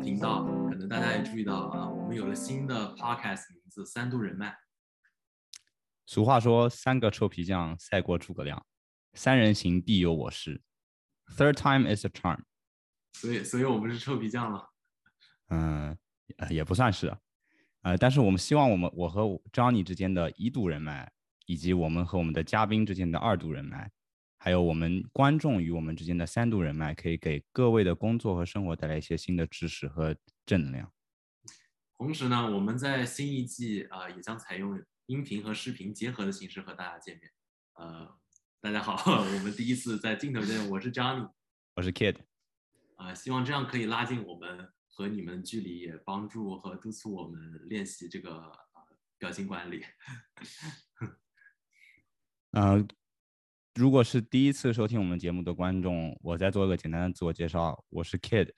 频道，可能大家也注意到啊，我们有了新的 podcast 名字“三度人脉”。俗话说：“三个臭皮匠赛过诸葛亮，三人行必有我师。” Third time is a charm。所以，所以我们是臭皮匠了。嗯，也不算是。呃，但是我们希望我们我和 Johnny 之间的一度人脉，以及我们和我们的嘉宾之间的二度人脉，还有我们观众与我们之间的三度人脉，可以给各位的工作和生活带来一些新的知识和正能量。同时呢，我们在新一季啊，也将采用音频和视频结合的形式和大家见面。呃，大家好，我们第一次在镜头前，我是 Johnny，我是 Kid。啊，希望这样可以拉近我们。和你们距离也帮助和督促我们练习这个呃表情管理。呃，如果是第一次收听我们节目的观众，我再做一个简单的自我介绍，我是 Kid，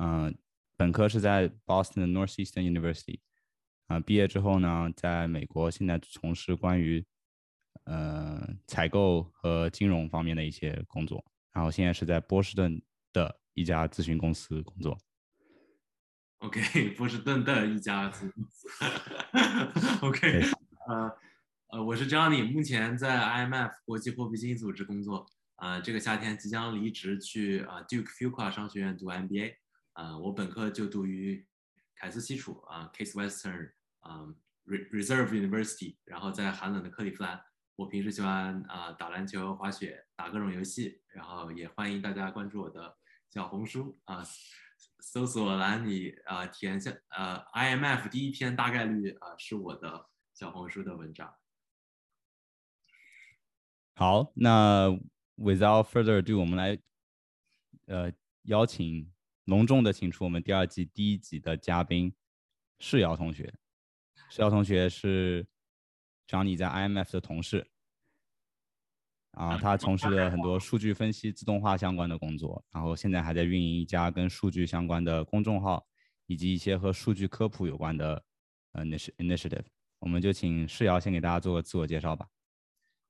嗯，本科是在 Boston Northeastern University，啊，毕业之后呢，在美国现在从事关于呃采购和金融方面的一些工作，然后现在是在波士顿的一家咨询公司工作。OK，波士顿的一家咨询公司。OK，呃呃，我是 Johnny，目前在 IMF 国际货币基金组织工作。啊，这个夏天即将离职去啊 Duke Fuqua 商学院读 MBA。啊，我本科就读于凯斯基础啊 Case Western 啊 Reserve University，然后在寒冷的克利夫兰。我平时喜欢啊打篮球、滑雪、打各种游戏，然后也欢迎大家关注我的小红书啊。搜索栏里啊填下呃 IMF 第一篇大概率啊是我的小红书的文章。好，那 without further ado，我们来呃邀请隆重的请出我们第二季第一集的嘉宾世尧同学。世尧同学是 Johnny 在 IMF 的同事。啊，他从事了很多数据分析、自动化相关的工作，然后现在还在运营一家跟数据相关的公众号，以及一些和数据科普有关的呃 initiative。我们就请世尧先给大家做个自我介绍吧。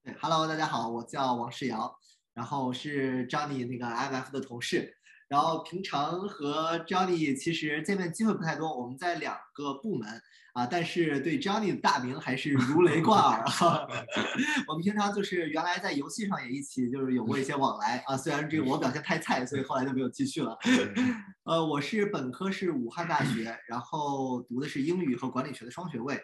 对，Hello，大家好，我叫王世瑶，然后是 Johnny 那个 MF 的同事，然后平常和 Johnny 其实见面机会不太多，我们在两个部门。啊，但是对 Johnny 的大名还是如雷贯耳啊。我们平常就是原来在游戏上也一起就是有过一些往来啊。虽然这个我表现太菜，所以后来就没有继续了。呃，我是本科是武汉大学，然后读的是英语和管理学的双学位。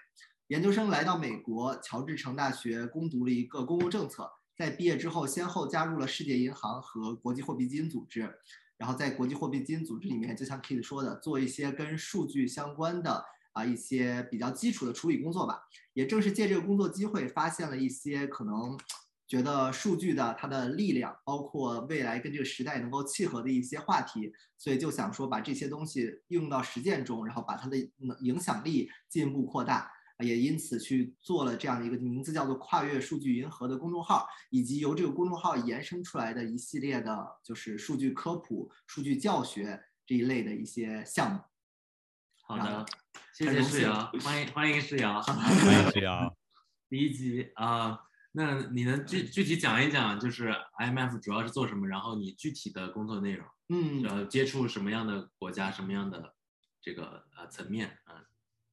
研究生来到美国乔治城大学攻读了一个公共政策，在毕业之后先后加入了世界银行和国际货币基金组织。然后在国际货币基金组织里面，就像 Kid 说的，做一些跟数据相关的。啊，一些比较基础的处理工作吧。也正是借这个工作机会，发现了一些可能觉得数据的它的力量，包括未来跟这个时代能够契合的一些话题，所以就想说把这些东西应用到实践中，然后把它的影响力进一步扩大。也因此去做了这样的一个名字叫做“跨越数据银河”的公众号，以及由这个公众号延伸出来的一系列的，就是数据科普、数据教学这一类的一些项目。好的。谢谢世瑶，欢迎欢迎世瑶，欢迎世瑶。第一集啊，那你能具具体讲一讲，就是 IMF 主要是做什么，然后你具体的工作内容，嗯，呃，接触什么样的国家，什么样的这个呃层面啊？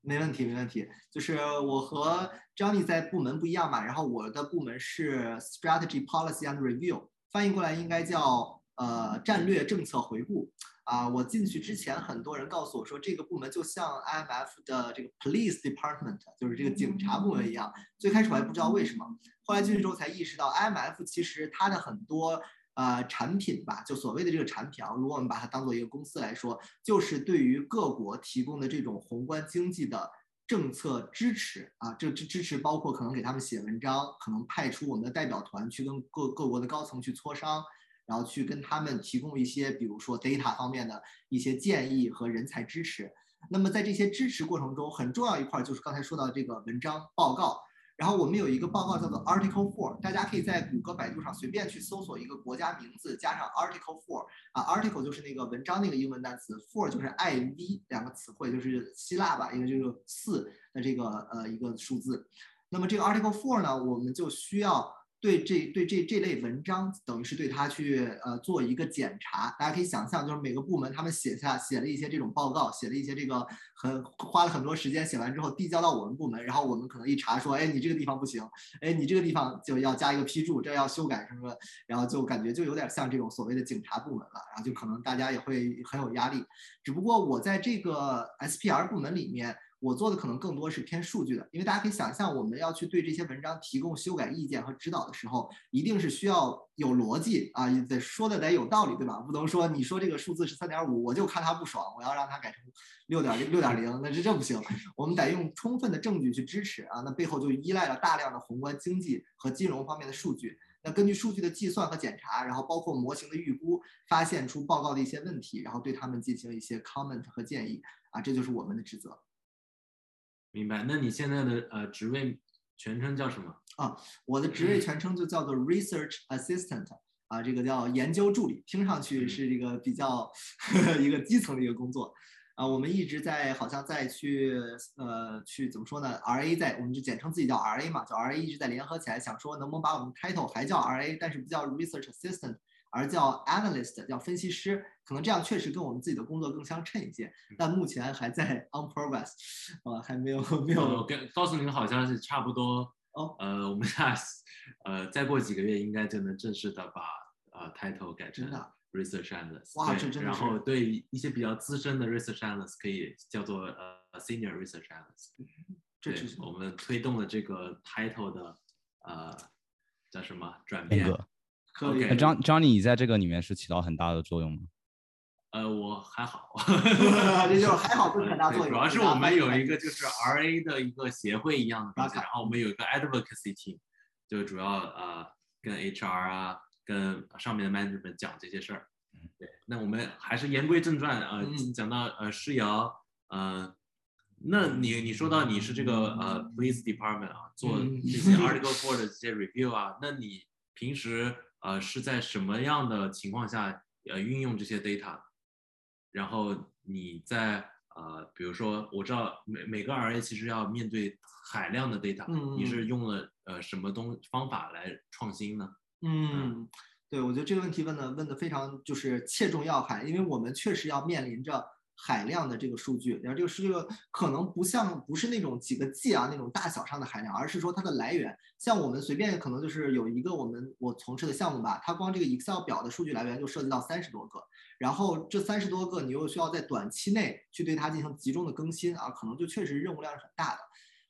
没问题，没问题。就是我和 Johnny 在部门不一样嘛，然后我的部门是 Strategy Policy and Review，翻译过来应该叫呃战略政策回顾。啊，我进去之前，很多人告诉我说，这个部门就像 IMF 的这个 Police Department，就是这个警察部门一样。最开始我还不知道为什么，后来进去之后才意识到，IMF 其实它的很多呃产品吧，就所谓的这个产品啊，如果我们把它当做一个公司来说，就是对于各国提供的这种宏观经济的政策支持啊，这支支持包括可能给他们写文章，可能派出我们的代表团去跟各各国的高层去磋商。然后去跟他们提供一些，比如说 data 方面的一些建议和人才支持。那么在这些支持过程中，很重要一块就是刚才说到这个文章报告。然后我们有一个报告叫做 Article Four，大家可以在谷歌、百度上随便去搜索一个国家名字，加上 Article Four 啊，Article 就是那个文章那个英文单词，Four 就是 I V 两个词汇，就是希腊吧，应该就是四的这个呃一个数字。那么这个 Article Four 呢，我们就需要。对这对这这类文章，等于是对它去呃做一个检查。大家可以想象，就是每个部门他们写下写了一些这种报告，写了一些这个很花了很多时间写完之后递交到我们部门，然后我们可能一查说，哎，你这个地方不行，哎，你这个地方就要加一个批注，这要修改什么，然后就感觉就有点像这种所谓的警察部门了，然后就可能大家也会很有压力。只不过我在这个 SPR 部门里面。我做的可能更多是偏数据的，因为大家可以想象，我们要去对这些文章提供修改意见和指导的时候，一定是需要有逻辑啊，得说的得有道理，对吧？不能说你说这个数字是三点五，我就看它不爽，我要让它改成六点六点零，那这这不行。我们得用充分的证据去支持啊，那背后就依赖了大量的宏观经济和金融方面的数据。那根据数据的计算和检查，然后包括模型的预估，发现出报告的一些问题，然后对他们进行一些 comment 和建议啊，这就是我们的职责。明白，那你现在的呃职位全称叫什么啊？我的职位全称就叫做 Research Assistant 啊，这个叫研究助理，听上去是一个比较 一个基层的一个工作啊。我们一直在好像在去呃去怎么说呢？RA 在我们就简称自己叫 RA 嘛，叫 RA 一直在联合起来，想说能不能把我们 title 还叫 RA，但是不叫 Research Assistant。而叫 analyst，叫分析师，可能这样确实跟我们自己的工作更相称一些。但目前还在 on progress，呃，还没有没有。我跟告诉您好像是差不多哦。呃，我们下呃再过几个月应该就能正式的把呃 title 改成 research analyst。哇，这真的然后对一些比较资深的 research analyst 可以叫做呃 senior research analyst。这是我们推动了这个 title 的呃叫什么转变？那张张，你在这个里面是起到很大的作用吗？呃，我还好，这就是还好不是很大作用。主要是我们有一个就是 RA 的一个协会一样的东西，然后我们有一个 advocacy team，就主要呃跟 HR 啊，跟上面的 management 讲这些事儿。对，那我们还是言归正传啊，讲到呃诗瑶，呃，那你你说到你是这个呃 police department 啊，做这些 article four 的这些 review 啊，那你平时呃，是在什么样的情况下呃运用这些 data？然后你在呃，比如说我知道每每个 RA 其实要面对海量的 data，你是用了呃什么东方法来创新呢？嗯，对，我觉得这个问题问的问的非常就是切中要害，因为我们确实要面临着。海量的这个数据，然后这个数据可能不像不是那种几个 G 啊那种大小上的海量，而是说它的来源。像我们随便可能就是有一个我们我从事的项目吧，它光这个 Excel 表的数据来源就涉及到三十多个，然后这三十多个你又需要在短期内去对它进行集中的更新啊，可能就确实任务量是很大的。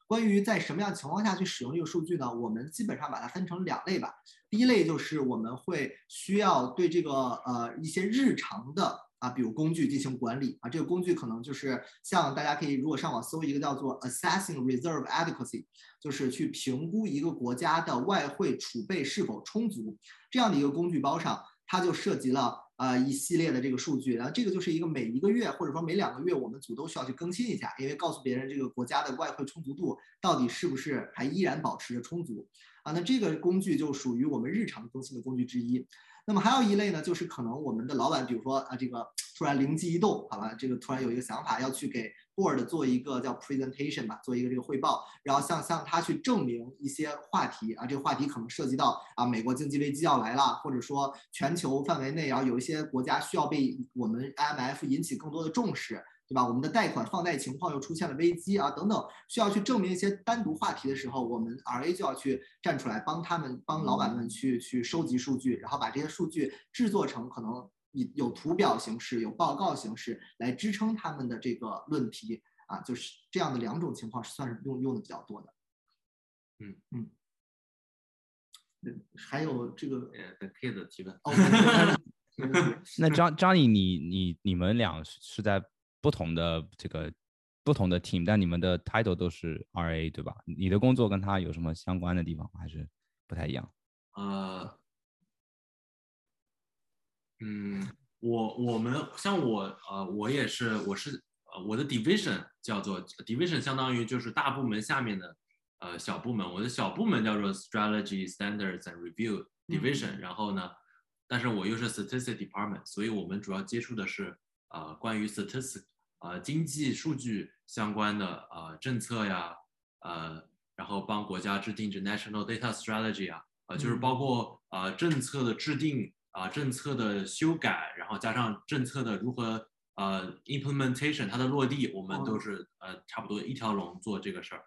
关于在什么样情况下去使用这个数据呢？我们基本上把它分成两类吧。第一类就是我们会需要对这个呃一些日常的。啊，比如工具进行管理啊，这个工具可能就是像大家可以如果上网搜一个叫做 Assessing Reserve Adequacy，就是去评估一个国家的外汇储备是否充足这样的一个工具包上，它就涉及了呃一系列的这个数据，然后这个就是一个每一个月或者说每两个月我们组都需要去更新一下，因为告诉别人这个国家的外汇充足度到底是不是还依然保持着充足啊，那这个工具就属于我们日常更新的工具之一。那么还有一类呢，就是可能我们的老板，比如说啊，这个突然灵机一动，好吧，这个突然有一个想法，要去给 board 做一个叫 presentation 吧，做一个这个汇报，然后向向他去证明一些话题啊，这个话题可能涉及到啊，美国经济危机要来了，或者说全球范围内，然后有一些国家需要被我们 IMF 引起更多的重视。对吧？我们的贷款放贷情况又出现了危机啊，等等，需要去证明一些单独话题的时候，我们 RA 就要去站出来，帮他们，帮老板们去去收集数据，然后把这些数据制作成可能以有图表形式、有报告形式来支撑他们的这个论题啊，就是这样的两种情况是算是用用的比较多的。嗯嗯，还有这个呃，等 K 的提问。那张张毅，你你你们俩是在？不同的这个不同的 team，但你们的 title 都是 RA 对吧？你的工作跟他有什么相关的地方，还是不太一样？呃，嗯，我我们像我呃，我也是，我是呃，我的 division 叫做 division，相当于就是大部门下面的呃小部门。我的小部门叫做 strategy standards and review division，然后呢，但是我又是 statistics department，所以我们主要接触的是。呃，关于 statistics，呃，经济数据相关的呃政策呀，呃，然后帮国家制定这 national data strategy 啊，呃，就是包括呃政策的制定啊、政策的修改，然后加上政策的如何呃 implementation 它的落地，我们都是呃差不多一条龙做这个事儿。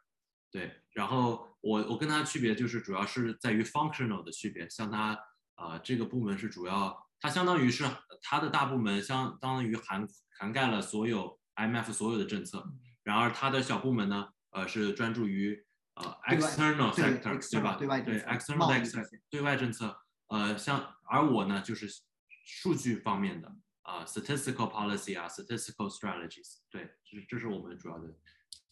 对，然后我我跟他区别就是主要是在于 functional 的区别，像他呃这个部门是主要，它相当于是它的大部门相当于涵涵盖了所有 IMF 所有的政策，然而它的小部门呢，呃是专注于呃 external sector 对吧？对外对 external sector 对外政策，呃像而我呢就是数据方面的啊、statistical policy 啊 statistical strategies，对，这是这是我们主要的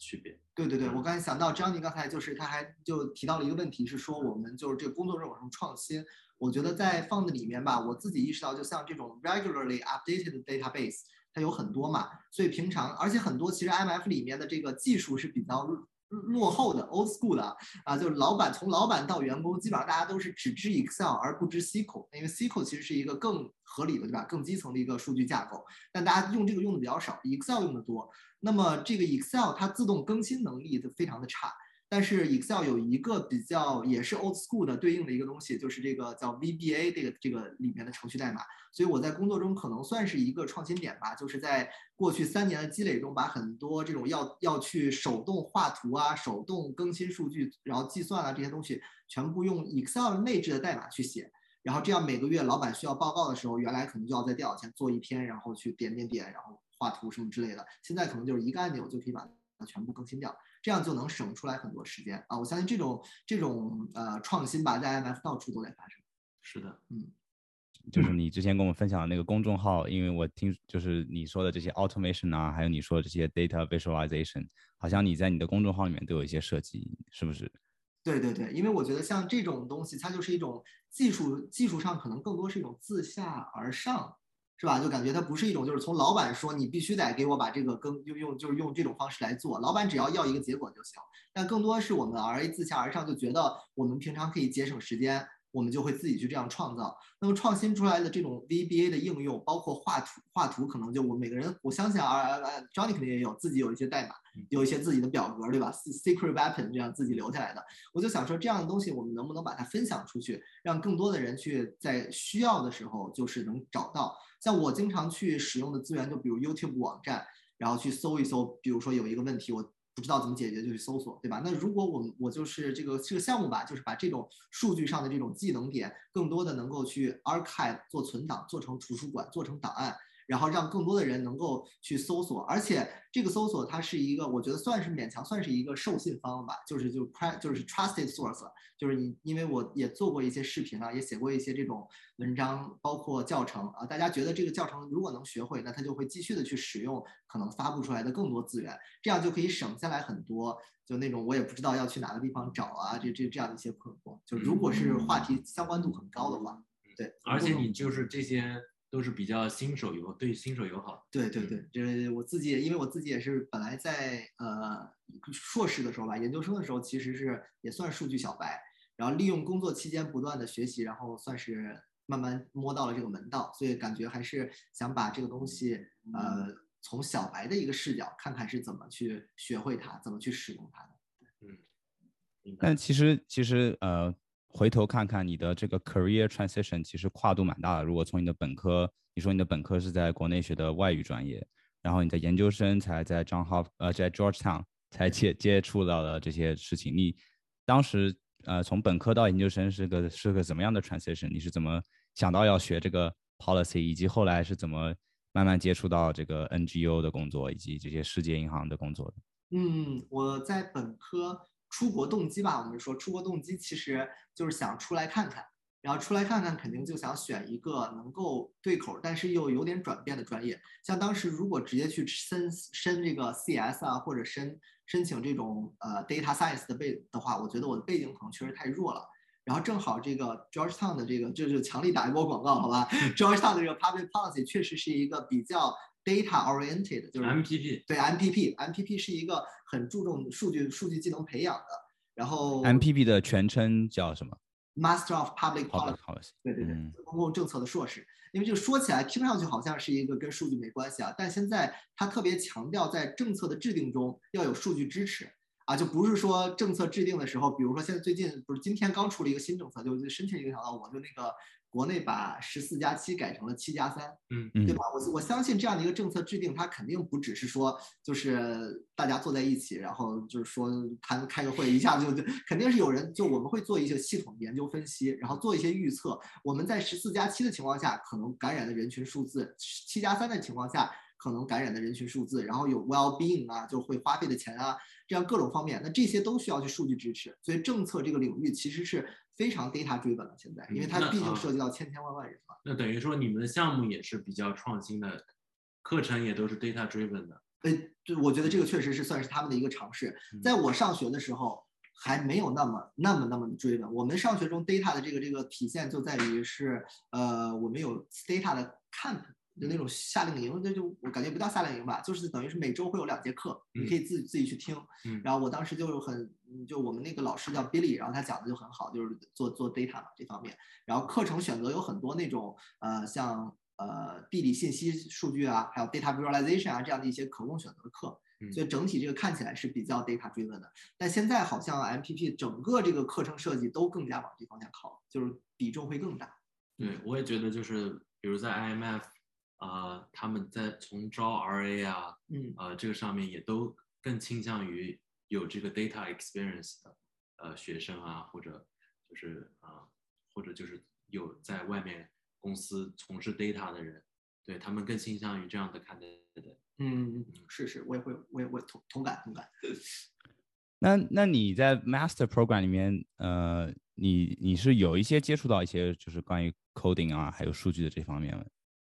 区别。对对对，我刚才想到张宁刚才就是他还就提到了一个问题，是说我们就是这个工作中有什么创新？我觉得在放的里面吧，我自己意识到，就像这种 regularly updated database，它有很多嘛，所以平常而且很多其实 IMF 里面的这个技术是比较落后的 old school 的啊，就是老板从老板到员工，基本上大家都是只知 Excel 而不知 SQL，因为 SQL 其实是一个更合理的对吧，更基层的一个数据架构，但大家用这个用的比较少，Excel 用的多。那么这个 Excel 它自动更新能力就非常的差，但是 Excel 有一个比较也是 old school 的对应的一个东西，就是这个叫 VBA 这个这个里面的程序代码。所以我在工作中可能算是一个创新点吧，就是在过去三年的积累中，把很多这种要要去手动画图啊、手动更新数据，然后计算啊这些东西，全部用 Excel 内置的代码去写。然后这样每个月老板需要报告的时候，原来可能就要在电脑前做一篇，然后去点点点，然后画图什么之类的。现在可能就是一个按钮就可以把全部更新掉，这样就能省出来很多时间啊！我相信这种这种呃创新吧，在 IMF 到处都在发生。是的，嗯就是你之前跟我们分享的那个公众号，因为我听就是你说的这些 automation 啊，还有你说的这些 data visualization，好像你在你的公众号里面都有一些设计，是不是？对对对，因为我觉得像这种东西，它就是一种技术，技术上可能更多是一种自下而上，是吧？就感觉它不是一种就是从老板说你必须得给我把这个更用用就是用这种方式来做，老板只要要一个结果就行。但更多是我们 R A 自下而上，就觉得我们平常可以节省时间，我们就会自己去这样创造。那么创新出来的这种 VBA 的应用，包括画图，画图可能就我们每个人，我相信啊啊，Johnny 肯定也有自己有一些代码，有一些自己的表格，对吧？Secret weapon 这样自己留下来的。我就想说，这样的东西我们能不能把它分享出去，让更多的人去在需要的时候就是能找到。像我经常去使用的资源，就比如 YouTube 网站，然后去搜一搜，比如说有一个问题我。不知道怎么解决就去搜索，对吧？那如果我们我就是这个这个项目吧，就是把这种数据上的这种技能点，更多的能够去 archive 做存档，做成图书馆，做成档案，然后让更多的人能够去搜索，而且这个搜索它是一个，我觉得算是勉强算是一个授信方吧，就是就就是 trusted source，就是你因为我也做过一些视频啊，也写过一些这种文章，包括教程啊，大家觉得这个教程如果能学会，那他就会继续的去使用可能发布出来的更多资源，这样就可以省下来很多，就那种我也不知道要去哪个地方找啊，这这这样的一些困惑。就如果是话题相关度很高的话，对，而且你就是这些都是比较新手友对新手友好。对对对，这我自己，因为我自己也是本来在呃硕士的时候吧，研究生的时候其实是也算数据小白，然后利用工作期间不断的学习，然后算是慢慢摸到了这个门道，所以感觉还是想把这个东西呃从小白的一个视角看看是怎么去学会它，怎么去使用它的。明白但其实其实呃，回头看看你的这个 career transition，其实跨度蛮大的。如果从你的本科，你说你的本科是在国内学的外语专业，然后你的研究生才在 John Hop 呃在 Georgetown 才接接触到了这些事情。你当时呃从本科到研究生是个是个怎么样的 transition？你是怎么想到要学这个 policy，以及后来是怎么慢慢接触到这个 NGO 的工作，以及这些世界银行的工作的？嗯，我在本科出国动机吧，我们说出国动机其实就是想出来看看，然后出来看看肯定就想选一个能够对口，但是又有点转变的专业。像当时如果直接去申申这个 CS 啊，或者申申请这种呃 data science 的背的话，我觉得我的背景可能确实太弱了。然后正好这个 Georgetown 的这个就是强力打一波广告，好吧？Georgetown 的这个 public policy 确实是一个比较 data oriented，就是 MPP 对 MPP，MPP 是一个很注重数据数据技能培养的。然后 MPP 的全称叫什么 Master of Public？Public Policy，Policy。对对对嗯，公共政策的硕士。因为这个说起来听上去好像是一个跟数据没关系啊，但现在它特别强调在政策的制定中要有数据支持。啊，就不是说政策制定的时候，比如说现在最近不是今天刚出了一个新政策，就就深切影响到我，就那个国内把十四加七改成了七加三，嗯嗯对吧？我我相信这样的一个政策制定，它肯定不只是说就是大家坐在一起，然后就是说谈开个会，一下子就就肯定是有人就我们会做一些系统研究分析，然后做一些预测。我们在十四加七的情况下，可能感染的人群数字；七加三的情况下，可能感染的人群数字，然后有 well being 啊，就会花费的钱啊，这样各种方面，那这些都需要去数据支持。所以政策这个领域其实是非常 data driven 的，现在，因为它毕竟涉及到千千万万人嘛。那等于说你们的项目也是比较创新的，课程也都是 data driven 的。呃，对，我觉得这个确实是算是他们的一个尝试。嗯在我上学的时候，还没有那么那么那么追问。我们上学中 data 的这个这个体现就在于是，呃，我们有 data 的 camp 就那种夏令营，那就我感觉不叫夏令营吧，就是等于是每周会有两节课，你可以自己自己去听。嗯然后我当时就很，嗯就我们那个老师叫 Billy，然后他讲的就很好，就是做做 data 嘛这方面。然后课程选择有很多那种，呃，像呃地理信息数据啊，还有 data visualization 啊这样的一些可供选择的课。嗯所以整体这个看起来是比较 data driven 的，但现在好像 MPP 整个这个课程设计都更加往这方向靠，就是比重会更大。对，我也觉得就是，比如在 IMF，呃，他们在从招 RA 啊，嗯呃，这个上面也都更倾向于有这个 data experience 的呃学生啊，或者就是啊、呃或者就是有在外面公司从事 data 的人，对他们更倾向于这样的看待的。嗯，是是，我也会，我也我同同感同感。那那你在 master program 里面，呃，你你是有一些接触到一些就是关于 coding 啊，还有数据的这方面吗，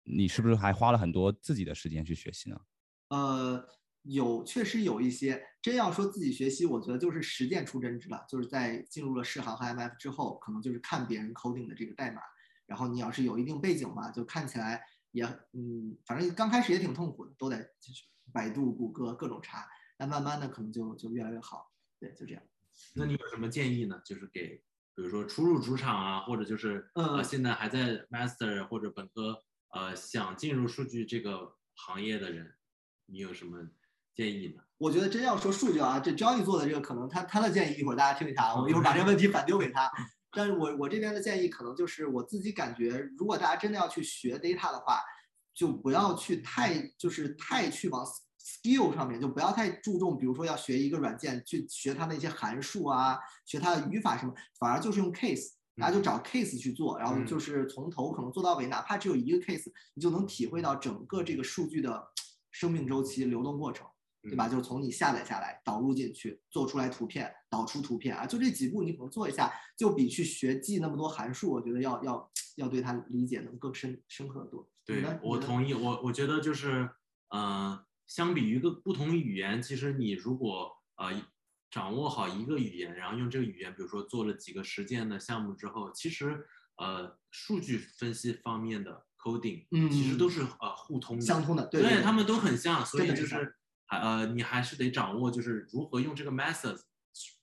你是不是还花了很多自己的时间去学习呢？呃，有确实有一些，真要说自己学习，我觉得就是实践出真知了。就是在进入了世行和 MF 之后，可能就是看别人 coding 的这个代码，然后你要是有一定背景吧，就看起来也嗯，反正刚开始也挺痛苦的，都得就是百度、谷歌各种查，但慢慢的可能就就越来越好。对，就这样。那你有什么建议呢？就是给，比如说初入职场啊，或者就是呃嗯现在还在 master 或者本科呃想进入数据这个行业的人，你有什么建议呢？我觉得真要说数据啊，这 Johnny 做的这个可能他他的建议一会儿大家听一下啊，我一会儿把这个问题反丢给他。但是我我这边的建议可能就是我自己感觉，如果大家真的要去学 data 的话，就不要去太就是太去往 skill 上面，就不要太注重，比如说要学一个软件去学它的一些函数啊，学它的语法什么，反而就是用 case。大家就找 case 去做，然后嗯就是从头可能做到尾，哪怕只有一个 case，你就能体会到整个这个数据的生命周期、流动过程。对吧？就是从你下载下来，导入进去，做出来图片，导出图片啊，就这几步你可能做一下，就比去学记那么多函数，我觉得要要要对它理解能更深深刻得多。对我同意，我我觉得就是，呃，相比于一个不同语言，其实你如果呃掌握好一个语言，然后用这个语言，比如说做了几个实践的项目之后，其实呃数据分析方面的 coding，嗯其实都是呃互通的，相通的，对对他们都很像，所以就是还呃你还是得掌握就是如何用这个 methods，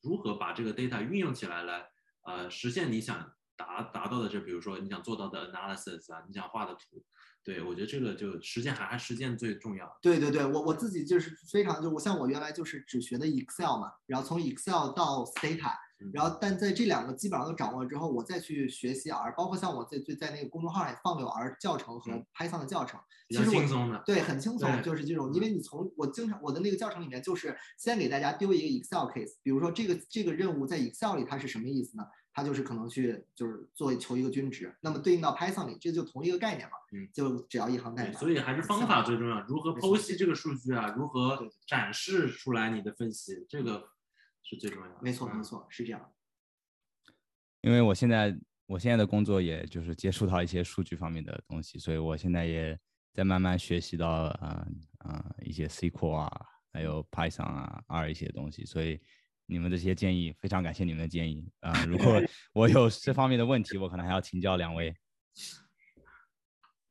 如何把这个 data 运用起来来呃实现你想达达到的这，比如说你想做到的 analysis 啊，你想画的图，对我觉得这个就实践还还实践最重要。对对对，我我自己就是非常就我像我原来就是只学的 Excel 嘛，然后从 Excel 到 Stata，嗯然后但在这两个基本上都掌握了之后，我再去学习 R，包括像我在在在那个公众号上也放了有 R 教程和嗯 Python 的教程，其实我轻松的，对，很轻松，就是这种，因为你从我经常我的那个教程里面，就是先给大家丢一个 Excel case，比如说这个这个任务在 Excel 里它是什么意思呢？它就是可能去就是做求一个均值，那么对应到 Python 里，这就同一个概念嘛，嗯就只要一行代，码。所以还是方法最重要，如何剖析这个数据啊，如何展示出来你的分析，这个是最重要的。没错，嗯没错，是这样。因为我现在我现在的工作也就是接触到一些数据方面的东西，所以我现在也在慢慢学习到啊啊、一些 SQL 啊，还有 Python 啊 R 一些东西，所以你们这些建议非常感谢你们的建议啊、如 果我有这方面的问题，我可能还要请教两位。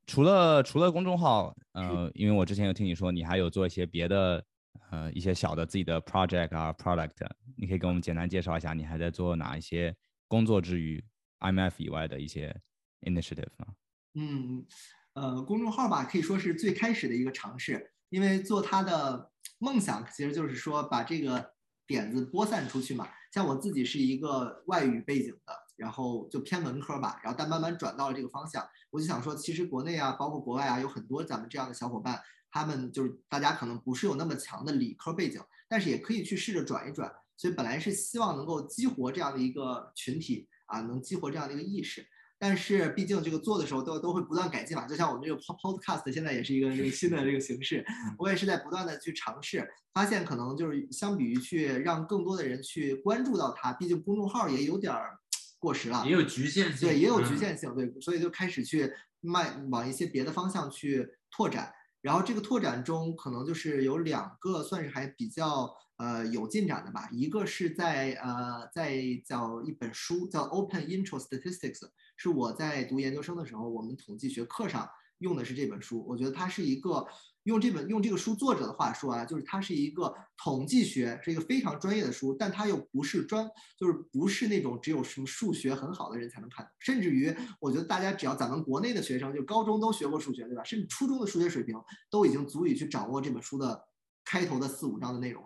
除了除了公众号，呃，因为我之前有听你说你还有做一些别的呃一些小的自己的 project 啊 product，你可以给我们简单介绍一下你还在做哪一些工作之余 IMF 以外的一些 initiative 吗？嗯，呃，公众号吧，可以说是最开始的一个尝试，因为做它的梦想其实就是说把这个点子播散出去嘛。像我自己是一个外语背景的，然后就偏文科吧，然后但慢慢转到了这个方向。我就想说，其实国内啊，包括国外啊，有很多咱们这样的小伙伴，他们就是大家可能不是有那么强的理科背景，但是也可以去试着转一转。所以本来是希望能够激活这样的一个群体啊，能激活这样的一个意识。但是毕竟这个做的时候都都会不断改进嘛，就像我们这个 podcast 现在也是一个这个新的这个形式，我也是在不断的去尝试，发现可能就是相比于去让更多的人去关注到它，毕竟公众号也有点儿过时了，也有局限性，对，也有局限性，对，所以就开始去迈往一些别的方向去拓展。然后这个拓展中可能就是有两个算是还比较呃有进展的吧，一个是在呃在叫一本书叫 Open Intro Statistics。是我在读研究生的时候，我们统计学课上用的是这本书。我觉得它是一个用这本用这个书作者的话说啊，就是它是一个统计学，是一个非常专业的书，但它又不是专，就是不是那种只有什么数学很好的人才能看。甚至于，我觉得大家只要咱们国内的学生，就高中都学过数学，对吧？甚至初中的数学水平都已经足以去掌握这本书的开头的四五章的内容。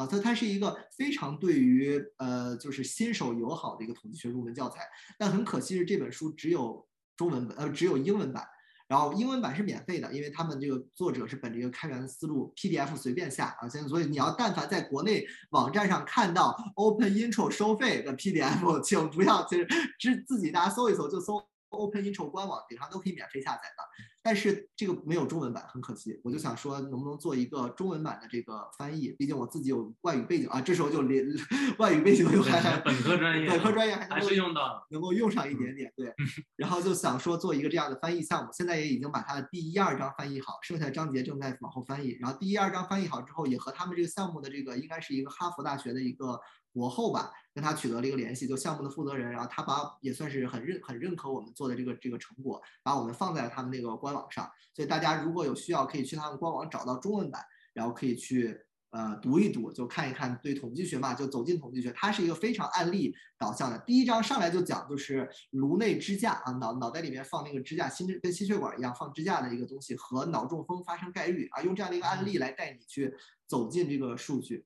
啊，它它是一个非常对于呃就是新手友好的一个统计学入门教材，但很可惜是这本书只有中文本，呃只有英文版，然后英文版是免费的，因为他们这个作者是本着一个开源的思路，PDF 随便下啊，现在所以你要但凡在国内网站上看到 Open Intro 收费的 PDF，请不要就是自自己大家搜一搜就搜 Open Intro 官网顶上都可以免费下载的。但是这个没有中文版，很可惜。我就想说，能不能做一个中文版的这个翻译？毕竟我自己有外语背景啊，这时候就连 外语背景又还还本科专业，本科专业还还是用到能够用上一点点。对，然后就想说做一个这样的翻译项目，现在也已经把它的第一二章翻译好，剩下的章节正在往后翻译。然后第一二章翻译好之后，也和他们这个项目的这个应该是一个哈佛大学的一个。博后吧，跟他取得了一个联系，就项目的负责人，然后他把也算是很认很认可我们做的这个这个成果，把我们放在了他们那个官网上，所以大家如果有需要，可以去他们官网找到中文版，然后可以去呃读一读，就看一看对统计学嘛，就走进统计学，它是一个非常案例导向的。第一章上来就讲就是颅内支架啊，脑脑袋里面放那个支架，心跟心血管一样放支架的一个东西和脑中风发生概率啊，用这样的一个案例来带你去走进这个数据。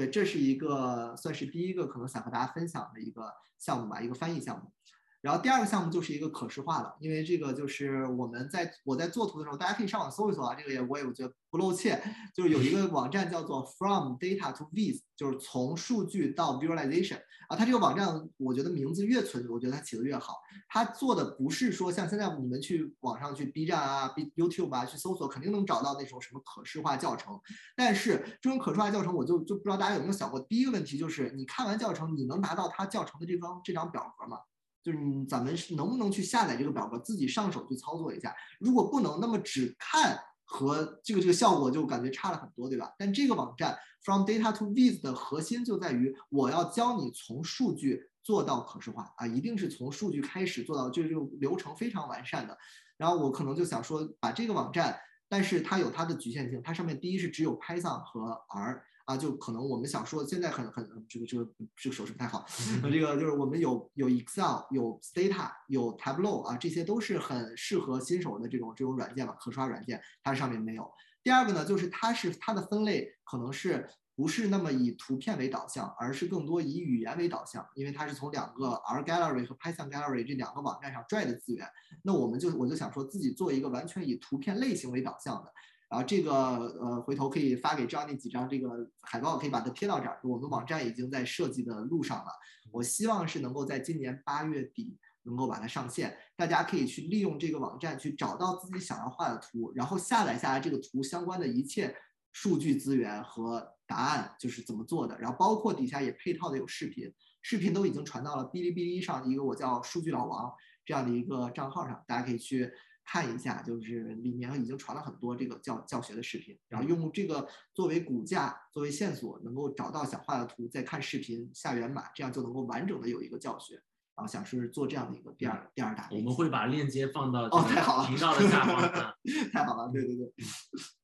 对，这是一个算是第一个可能想和大家分享的一个项目吧，一个翻译项目。然后第二个项目就是一个可视化的，因为这个就是我们在我在做图的时候，大家可以上网搜一搜啊，这个也我也我觉得不露怯，就是有一个网站叫做 From Data to Viz，就是从数据到 Visualization 啊，它这个网站我觉得名字越存，我觉得它起的越好。它做的不是说像现在你们去网上去 B 站啊、B YouTube 啊去搜索，肯定能找到那种什么可视化教程，但是这种可视化教程，我就就不知道大家有没有想过，第一个问题就是你看完教程，你能拿到它教程的这张这张表格吗？就是咱们是能不能去下载这个表格，自己上手去操作一下？如果不能，那么只看和这个这个效果就感觉差了很多，对吧？但这个网站 From Data to Viz 的核心就在于，我要教你从数据做到可视化啊，一定是从数据开始做到，就是流程非常完善的。然后我可能就想说，把这个网站，但是它有它的局限性，它上面第一是只有 Python 和 R。啊，就可能我们想说，现在很很这个这个这个手势不太好。那这个就是我们有有 Excel，有 Stata，有 Tableau 啊，这些都是很适合新手的这种这种软件吧，可刷软件，它上面没有。第二个呢，就是它是它的分类可能是不是那么以图片为导向，而是更多以语言为导向，因为它是从两个 R Gallery 和 Python Gallery 这两个网站上拽的资源。那我们就我就想说自己做一个完全以图片类型为导向的。然后这个呃，回头可以发给张那几张这个海报，可以把它贴到这儿。我们网站已经在设计的路上了，我希望是能够在今年八月底能够把它上线。大家可以去利用这个网站去找到自己想要画的图，然后下载下来这个图相关的一切数据资源和答案，就是怎么做的。然后包括底下也配套的有视频，视频都已经传到了哔哩哔哩上一个我叫数据老王这样的一个账号上，大家可以去。看一下，就是里面已经传了很多这个教教学的视频，然后用这个作为骨架、作为线索，能够找到想画的图，再看视频下源码，这样就能够完整的有一个教学。然后想是做这样的一个第二第二大。我们会把链接放到哦，太好了，频道的下方。太好了，对对对，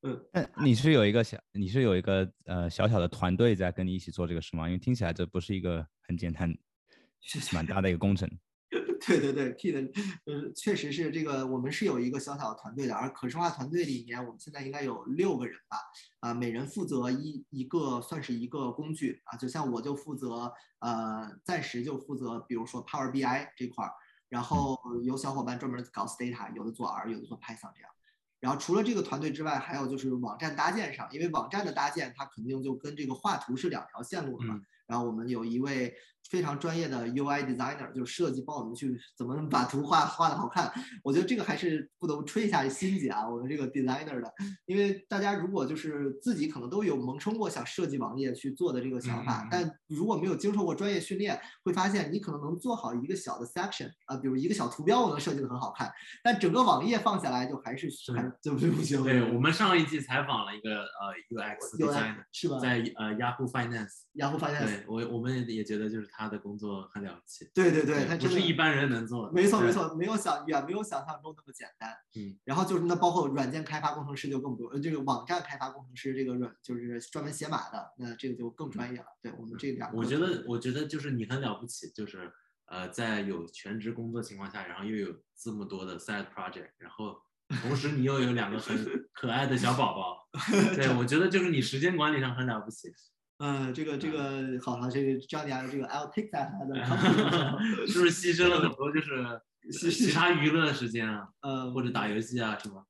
嗯。那你是有一个小，你是有一个呃小小的团队在跟你一起做这个事吗？因为听起来这不是一个很简单，蛮大的一个工程。对对对，P 的，呃，确实是这个，我们是有一个小小的团队的，而可视化团队里面，我们现在应该有六个人吧，啊，每人负责一一个，算是一个工具啊，就像我就负责，呃，暂时就负责，比如说 Power BI 这块儿，然后有小伙伴专门搞 Stata，有的做 R，有的做 Python 这样，然后除了这个团队之外，还有就是网站搭建上，因为网站的搭建它肯定就跟这个画图是两条线路的嘛，然后我们有一位。非常专业的 UI designer 就是设计帮我们去怎么把图画画的好看，我觉得这个还是不得不吹一下心姐啊，我们这个 designer 的，因为大家如果就是自己可能都有萌生过想设计网页去做的这个想法，但如果没有经受过专业训练，会发现你可能能做好一个小的 section 啊，比如一个小图标我能设计的很好看，但整个网页放下来就还是还就是不行。对我们上一季采访了一个呃 UX designer 是吧，在呃 Yahoo Finance。Yahoo Finance，对我我们也觉得就是他的工作很了不起。对对对，他不是一般人能做的。没错没错，没有想远没有想象中那么简单。嗯，然后就是那包括软件开发工程师就更多，这个网站开发工程师这个软就是专门写码的，那这个就更专业了。对我们这两，我觉得我觉得就是你很了不起，就是呃在有全职工作情况下，然后又有这么多的 side project，然后同时你又有两个很 可爱的小宝宝。对，我觉得就是你时间管理上很了不起。嗯，这个这个好了，这个 Johnny 啊这个 I'll take that，是不是牺牲了很多就是其他娱乐时间啊？呃，或者打游戏啊什么？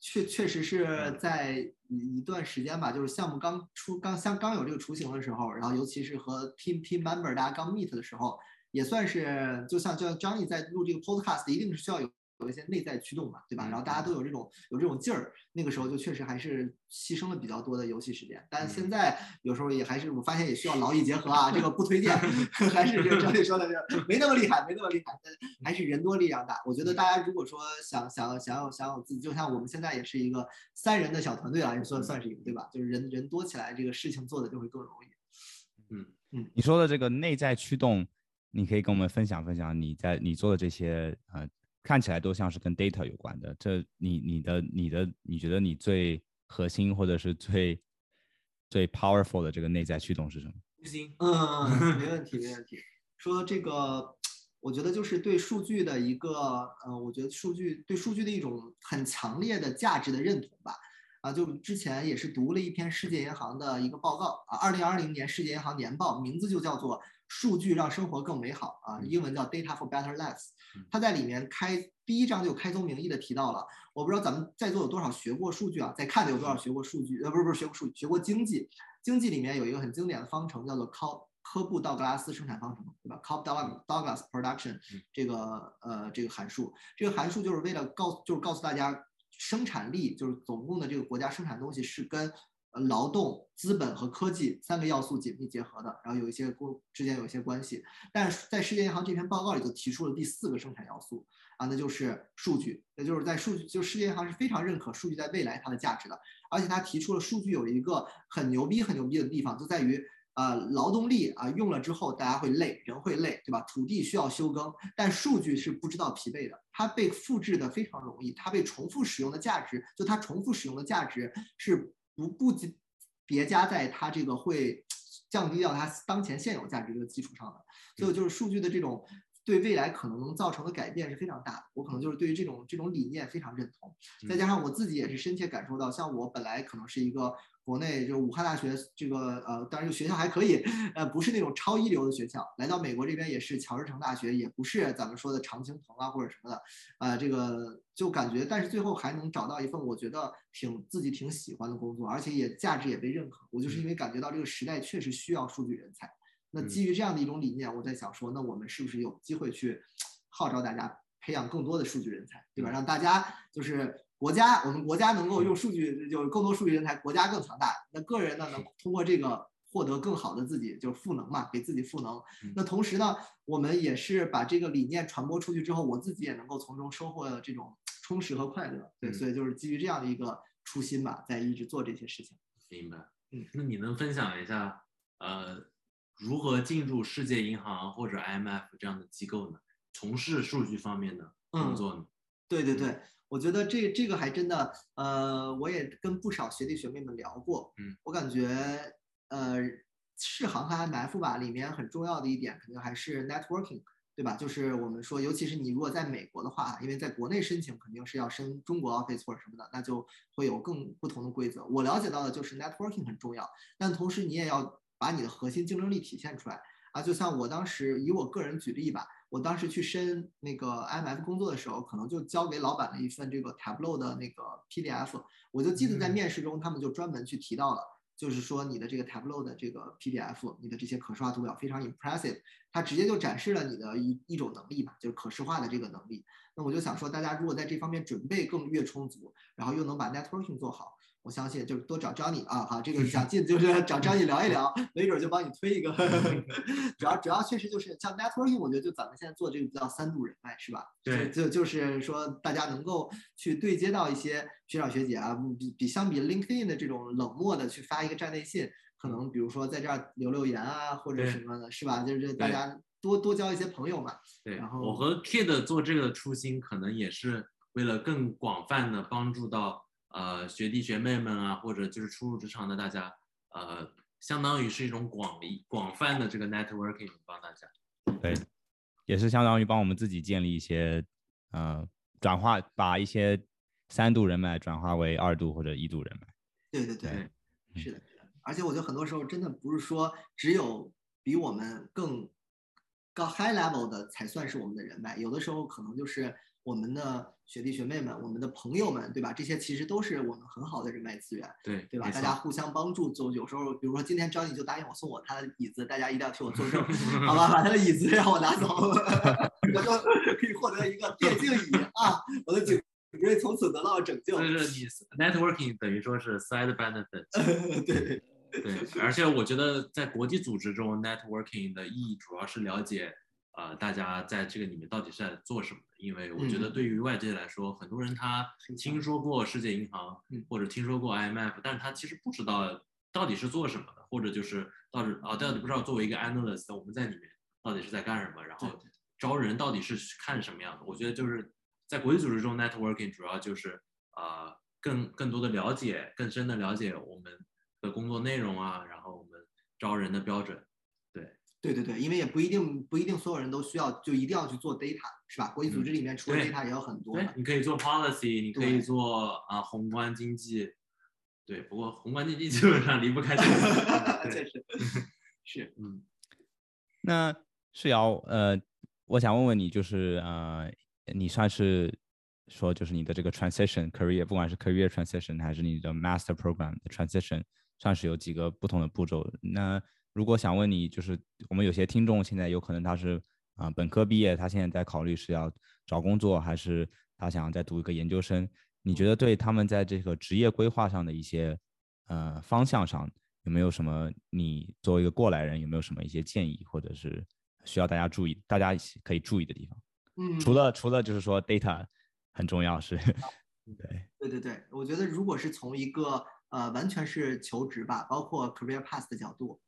确确实是在一段时间吧，就是项目刚出刚像刚有这个雏形的时候，然后尤其是和 team team member 大家刚 meet 的时候，也算是就像就像张毅在录这个 podcast，一定是需要有。有一些内在驱动嘛，对吧？然后大家都有这种有这种劲儿，那个时候就确实还是牺牲了比较多的游戏时间。但现在有时候也还是我发现也需要劳逸结合啊，这个不推荐，还是这个张磊说的这没那么厉害，没那么厉害，还是人多力量大。我觉得大家如果说想想想要想有自己，就像我们现在也是一个三人的小团队啊，也算算是一个对吧？就是人人多起来，这个事情做的就会更容易。嗯嗯，你说的这个内在驱动，你可以跟我们分享分享你在你做的这些呃。看起来都像是跟 data 有关的，这你你的你的你觉得你最核心或者是最最 powerful 的这个内在驱动是什么？行嗯，没问题 没问题。说这个，我觉得就是对数据的一个，呃，我觉得数据对数据的一种很强烈的价值的认同吧。啊，就之前也是读了一篇世界银行的一个报告啊，二零二零年世界银行年报，名字就叫做。数据让生活更美好啊，英文叫 Data for Better Lives。它在里面开第一章就开宗明义的提到了，我不知道咱们在座有多少学过数据啊，在看的有多少学过数据？呃，不是不是学过数据，学过经济。经济里面有一个很经典的方程叫做科科布道格拉斯生产方程，对吧？Cobb Douglas Production 这个呃这个函数，这个函数就是为了告就是告诉大家生产力就是总共的这个国家生产东西是跟。呃，劳动、资本和科技三个要素紧密结合的，然后有一些过之间有一些关系。但是在世界银行这篇报告里就提出了第四个生产要素啊，那就是数据。也就是在数据，就世界银行是非常认可数据在未来它的价值的。而且他提出了数据有一个很牛逼、很牛逼的地方，就在于呃，劳动力啊用了之后大家会累，人会累，对吧？土地需要休耕，但数据是不知道疲惫的，它被复制的非常容易，它被重复使用的价值，就它重复使用的价值是。不不叠叠加在它这个会降低掉它当前现有价值的基础上的，所以就是数据的这种对未来可能能造成的改变是非常大的。我可能就是对于这种这种理念非常认同，再加上我自己也是深切感受到，像我本来可能是一个。国内就武汉大学这个呃，当然这个学校还可以，呃，不是那种超一流的学校。来到美国这边也是乔治城大学，也不是咱们说的常青藤啊或者什么的，呃，这个就感觉，但是最后还能找到一份我觉得挺自己挺喜欢的工作，而且也价值也被认可。我就是因为感觉到这个时代确实需要数据人才。那基于这样的一种理念，我在想说，那我们是不是有机会去号召大家培养更多的数据人才，对吧？让大家就是。国家，我们国家能够用数据，就是更多数据人才，国家更强大。那个人呢，能通过这个获得更好的自己，就是赋能嘛，给自己赋能。那同时呢，我们也是把这个理念传播出去之后，我自己也能够从中收获这种充实和快乐。对，所以就是基于这样的一个初心吧，在一直做这些事情。明白。嗯，那你能分享一下，呃，如何进入世界银行或者 IMF 这样的机构呢？从事数据方面的工作呢？对对对。我觉得这这个还真的，呃，我也跟不少学弟学妹们聊过，嗯，我感觉，呃，世行和 IMF 吧，里面很重要的一点，肯定还是 networking，对吧？就是我们说，尤其是你如果在美国的话，因为在国内申请肯定是要申中国 office 或者什么的，那就会有更不同的规则。我了解到的就是 networking 很重要，但同时你也要把你的核心竞争力体现出来啊。就像我当时以我个人举例吧，我当时去申那个 IMF 工作的时候，可能就交给老板了一份这个 Tableau 的那个 PDF，我就记得在面试中他们就专门去提到了。就是说，你的这个 Tableau 的这个 PDF，你的这些可视化图表非常 impressive，它直接就展示了你的一一种能力吧，就是可视化的这个能力。那我就想说，大家如果在这方面准备更越充足，然后又能把 networking 做好。我相信就是多找 Johnny 啊，好，这个想进就是找 Johnny 聊一聊，没准就帮你推一个。主要主要确实就是像 networking，我觉得就咱们现在做这个叫三度人脉，是吧？对，就就是说大家能够去对接到一些学长学姐啊，比比相比 LinkedIn 的这种冷漠的去发一个站内信，可能比如说在这儿留留言啊，或者什么的，是吧？就是大家多多交一些朋友嘛。对，然后我和 Kid 做这个的初心，可能也是为了更广泛的帮助到。呃，学弟学妹们啊，或者就是初入职场的大家，呃，相当于是一种广离广泛的这个 networking 帮大家，对，也是相当于帮我们自己建立一些，呃，转化把一些三度人脉转化为二度或者一度人脉。对对对，是的，是的。而且我觉得很多时候真的不是说只有比我们更高 high level 的才算是我们的人脉，有的时候可能就是。我们的学弟学妹们，我们的朋友们，对吧？这些其实都是我们很好的人脉资源，对对吧？大家互相帮助，就有时候，比如说今天张毅就答应我送我他的椅子，大家一定要替我作证，好吧？把他的椅子让我拿走，我就可以获得一个电竞椅啊！我的颈椎从此得到了拯救。就是你 networking 等于说是 side benefit，对对，而且我觉得在国际组织中，networking 的意义主要是了解。呃，大家在这个里面到底是在做什么？因为我觉得对于外界来说，很多人他听说过世界银行，或者听说过 IMF，但是他其实不知道到底是做什么的，或者就是到底啊，到底不知道作为一个 analyst，我们在里面到底是在干什么，然后招人到底是看什么样的？我觉得就是在国际组织中，networking 主要就是呃，更更多的了解，更深的了解我们的工作内容啊，然后我们招人的标准。对对对对，因为也不一定不一定所有人都需要就一定要去做 data 是吧？国际组织里面除了 data 也有很多。对，你可以做 policy，你可以做啊宏观经济。对，不过宏观经济基本上离不开这个。确实，是嗯。那世瑶，呃，我想问问你，就是呃，你算是说就是你的这个 transition career，不管是 career transition 还是你的 master program 的 transition，算是有几个不同的步骤。那如果想问你，就是我们有些听众现在有可能他是啊本科毕业，他现在在考虑是要找工作，还是他想再读一个研究生？你觉得对他们在这个职业规划上的一些呃方向上有没有什么？你作为一个过来人有没有什么一些建议，或者是需要大家注意，大家可以注意的地方？嗯，除了除了就是说 data 很重要是，对对对对，我觉得如果是从一个呃完全是求职吧，包括 career path 的角度。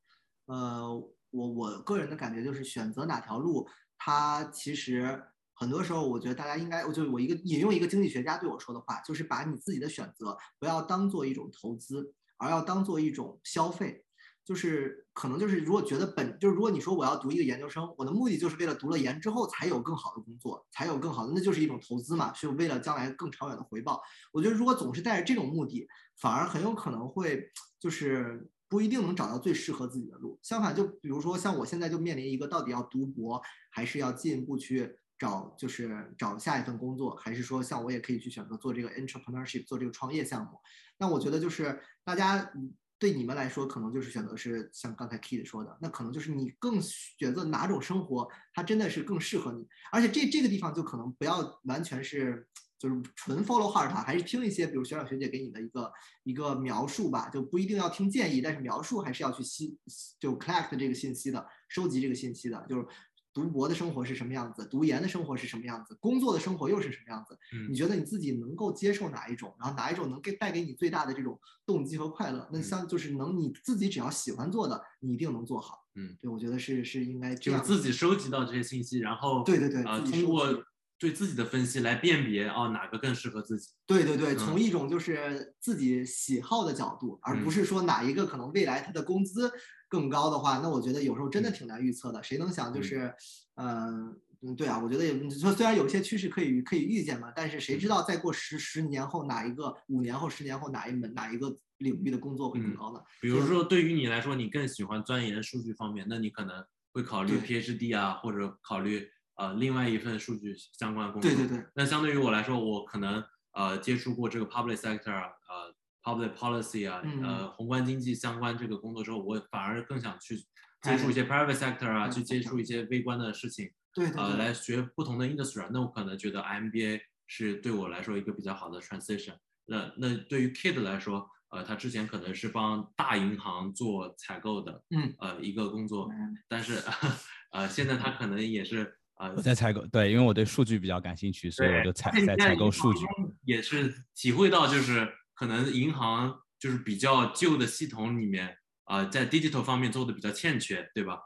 呃，我我个人的感觉就是选择哪条路，它其实很多时候，我觉得大家应该，我就我一个引用一个经济学家对我说的话，就是把你自己的选择不要当做一种投资，而要当做一种消费。就是可能就是如果觉得本就是如果你说我要读一个研究生，我的目的就是为了读了研之后才有更好的工作，才有更好的，那就是一种投资嘛，是为了将来更长远的回报。我觉得如果总是带着这种目的，反而很有可能会就是。不一定能找到最适合自己的路。相反，就比如说像我现在就面临一个，到底要读博，还是要进一步去找，就是找下一份工作，还是说像我也可以去选择做这个 entrepreneurship，做这个创业项目。那我觉得就是大家对你们来说，可能就是选择是像刚才 Kid 说的，那可能就是你更选择哪种生活，它真的是更适合你。而且这这个地方就可能不要完全是。就是纯 follow heart，还是听一些，比如学长学姐给你的一个一个描述吧，就不一定要听建议，但是描述还是要去吸，就 collect 这个信息的，收集这个信息的。就是读博的生活是什么样子，读研的生活是什么样子，工作的生活又是什么样子？你觉得你自己能够接受哪一种？然后哪一种能给带给你最大的这种动机和快乐？那像就是能你自己只要喜欢做的，你一定能做好。嗯，对，我觉得是是应该这样。自己收集到这些信息，然后对对对，呃，通过。对自己的分析来辨别哦，哪个更适合自己？对对对，从一种就是自己喜好的角度，而不是说哪一个可能未来他的工资更高的话，那我觉得有时候真的挺难预测的。谁能想就是，嗯，嗯，对啊，我觉得也你说虽然有些趋势可以可以预见嘛，但是谁知道再过十十年后哪一个五年后十年后哪一门哪一个领域的工作会更高呢？比如说，对于你来说，你更喜欢钻研数据方面，那你可能会考虑 PhD 啊，或者考虑呃另外一份数据相关的工作。对对对，那相对于我来说，我可能呃接触过这个 public sector 啊，呃 public policy 啊，嗯。呃宏观经济相关这个工作之后，我反而更想去接触一些 private sector 啊，去接触一些微观的事情，呃，对对呃，来学不同的 industry 啊。那我可能觉得 MBA 是对我来说一个比较好的 transition。那那对于 Kid 来说，呃，他之前可能是帮大银行做采购的，嗯，呃，一个工作，嗯但是 呃，现在他可能也是呃我在采购，对，因为我对数据比较感兴趣，所以我就采在采购数据。也是体会到，就是可能银行就是比较旧的系统里面，呃，在 digital 方面做的比较欠缺，对吧？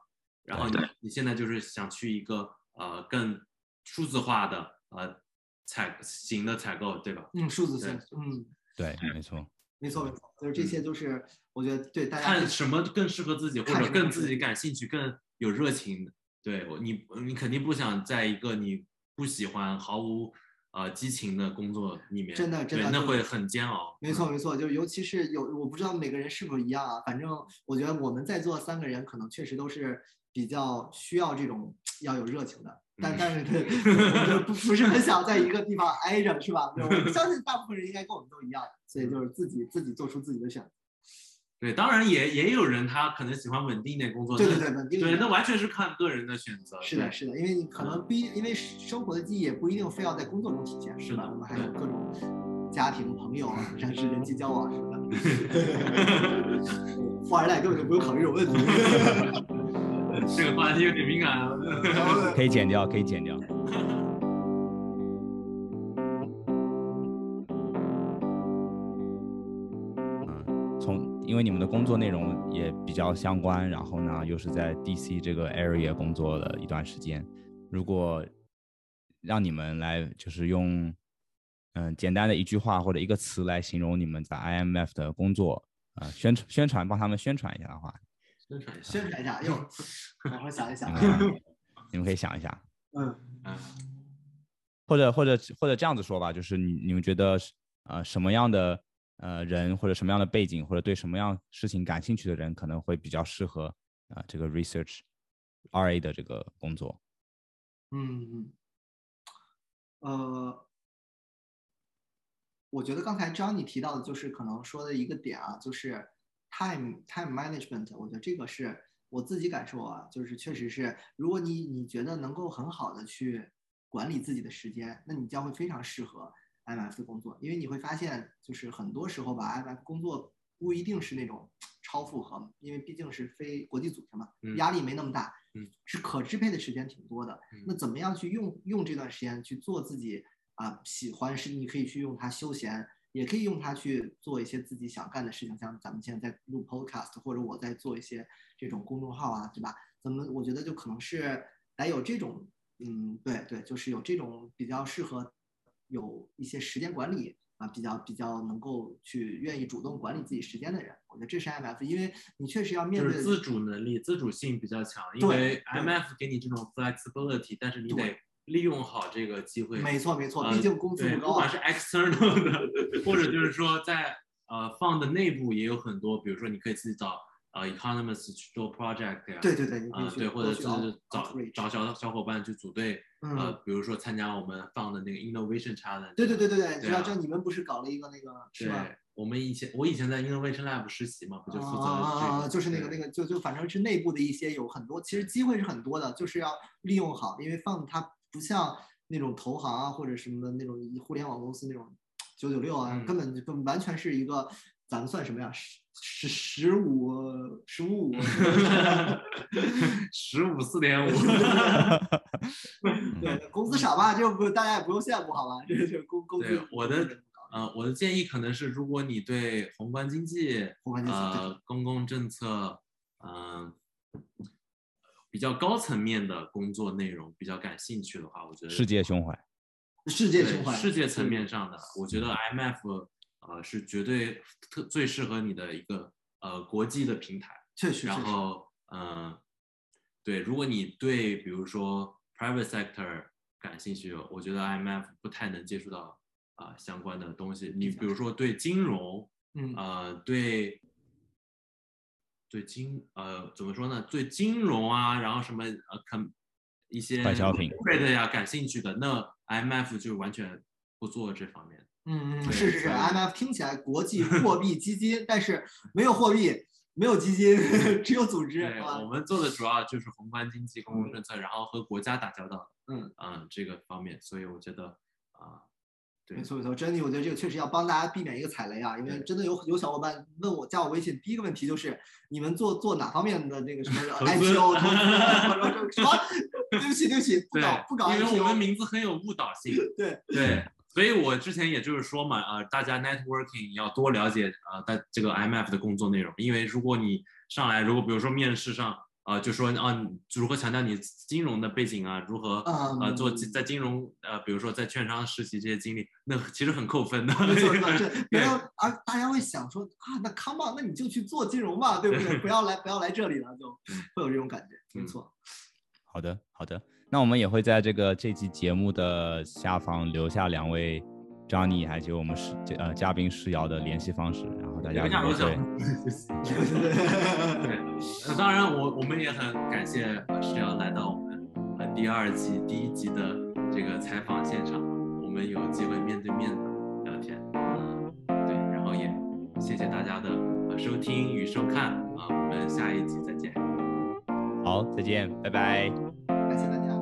然后你你现在就是想去一个呃更数字化的呃采型的采购，对吧？嗯，数字对性，嗯，对，没错。没错没错，就是这些都是我觉得对大家看什么更适合自己，或者更自己感兴趣、更有热情的。对我，你你肯定不想在一个你不喜欢、毫无呃激情的工作里面，真的真的，那会很煎熬。没错没错，就尤其是有我不知道每个人是否一样啊，反正我觉得我们在座三个人可能确实都是比较需要这种要有热情的，但嗯但是，我就不不是很想在一个地方挨着，是吧？我相信大部分人应该跟我们都一样，所以就是自己自己做出自己的选择。对，当然也也有人他可能喜欢稳定一点工作，对对对，稳定对，那完全是看个人的选择。是的，是的，因为你可能不一，因为生活的记忆也不一定非要在工作中体现，是的吧？我们还有各种家庭、朋友啊，甚至人际交往什么的。富二代根本就不用考虑这种问题。这个话题有点敏感啊。可以剪掉，可以剪掉。因为你们的工作内容也比较相关，然后呢又是在 DC 这个 area 工作了一段时间，如果让你们来就是用嗯简单的一句话或者一个词来形容你们在 IMF 的工作，呃宣传宣传帮他们宣传一下的话，宣传一下。宣传一下，哟，好好想一想 你。们可以想一下。嗯，嗯或者或者或者这样子说吧，就是你你们觉得是呃什么样的呃人或者什么样的背景或者对什么样事情感兴趣的人可能会比较适合啊、这个 research RA 的这个工作？嗯嗯，呃，我觉得刚才 Johnny 提到的，就是可能说的一个点啊，就是 time time management。我觉得这个是我自己感受啊，就是确实是，如果你你觉得能够很好的去管理自己的时间，那你将会非常适合 IMF 的工作，因为你会发现，就是很多时候吧，IMF 工作不一定是那种超负荷，因为毕竟是非国际组织嘛，嗯压力没那么大，嗯，是可支配的时间挺多的。嗯那怎么样去用用这段时间去做自己啊、喜欢是你可以去用它休闲，也可以用它去做一些自己想干的事情，像咱们现在在录 podcast，或者我在做一些这种公众号啊，对吧？怎么我觉得就可能是得有这种，嗯，对对，就是有这种比较适合有一些时间管理啊，比较比较能够去愿意主动管理自己时间的人，我觉得这是 IMF，因为你确实要面对就是自主能力、自主性比较强，因为 IMF 给你这种 flexibility，但是你得利用好这个机会。没错没错，呃毕竟工资，不高啊不管是 external 的，或者就是说在呃 fund 的内部也有很多，比如说你可以自己找呃 economists 去做 project 呀、对对对，啊、去对，或者是找找小小伙伴去组队，嗯呃，比如说参加我们放的那个 innovation challenge。对对对对对，对啊知道知道你们不是搞了一个那个是吧？对，我们以前我以前在 innovation lab 实习嘛，不就负责这个？啊！就是那个那个，就就反正是内部的一些有很多，其实机会是很多的，就是要利用好，因为 fund 它不像那种投行啊或者什么的那种互联网公司那种九九六啊，嗯根本就完全是一个咱们算什么呀？十十十五十五五，十五四点五，对，工资少吧，这不大家也不用羡慕好吧？这个这个工工资对我的呃，我的建议可能是，如果你对宏观经济、宏观经济呃公共政策，嗯、比较高层面的工作内容比较感兴趣的话，我觉得世界胸怀，对世界情怀，世界层面上的，我觉得 IMF 呃是绝对特最适合你的一个呃国际的平台。确实然后嗯、呃对，如果你对比如说 private sector 感兴趣，我觉得 IMF 不太能接触到啊、相关的东西。你比如说对金融，嗯呃，对，对金呃怎么说呢？对金融啊，然后什么呃，看一些快消品。trade 呀感兴趣的，那 IMF 就完全不做这方面。嗯嗯，是是是，IMF 听起来国际 货币基金，但是没有货币，没有基金，只有组织，对，我？们做的主要就是宏观经济、公共政策，然后和国家打交道，嗯。嗯，这个方面，所以我觉得啊、对没错没错，真的，我觉得这个确实要帮大家避免一个踩雷啊，因为真的有有小伙伴问我加我微信，第一个问题就是你们做做哪方面的那个什么 IPO 什么？对不起对不起，不搞不搞因为我们名字很有误导性。对 对，所以我之前也就是说嘛，呃，大家 networking 要多了解呃，在这个 IMF 的工作内容，因为如果你上来，如果比如说面试上，呃，就说啊，如何强调你金融的背景啊，如何嗯呃做在金融呃，比如说在券商实习这些经历，那其实很扣分的。没错没错，这别对人而大家会想说啊，那 come on，那你就去做金融吧，对不对？不要来不要来这里了，就会有这种感觉，没嗯错。好的，好的。那我们也会在这个这期节目的下方留下两位 Johnny 还有我们是呃嘉宾施瑶的联系方式，然后大家 对。对，那当然我我们也很感谢呃石瑶来到我们呃第二季第一集的这个采访现场，我们有机会面对面的聊天，嗯，对，然后也谢谢大家的呃收听与收看啊，我们下一集再见。好，再见，拜拜。感谢大家。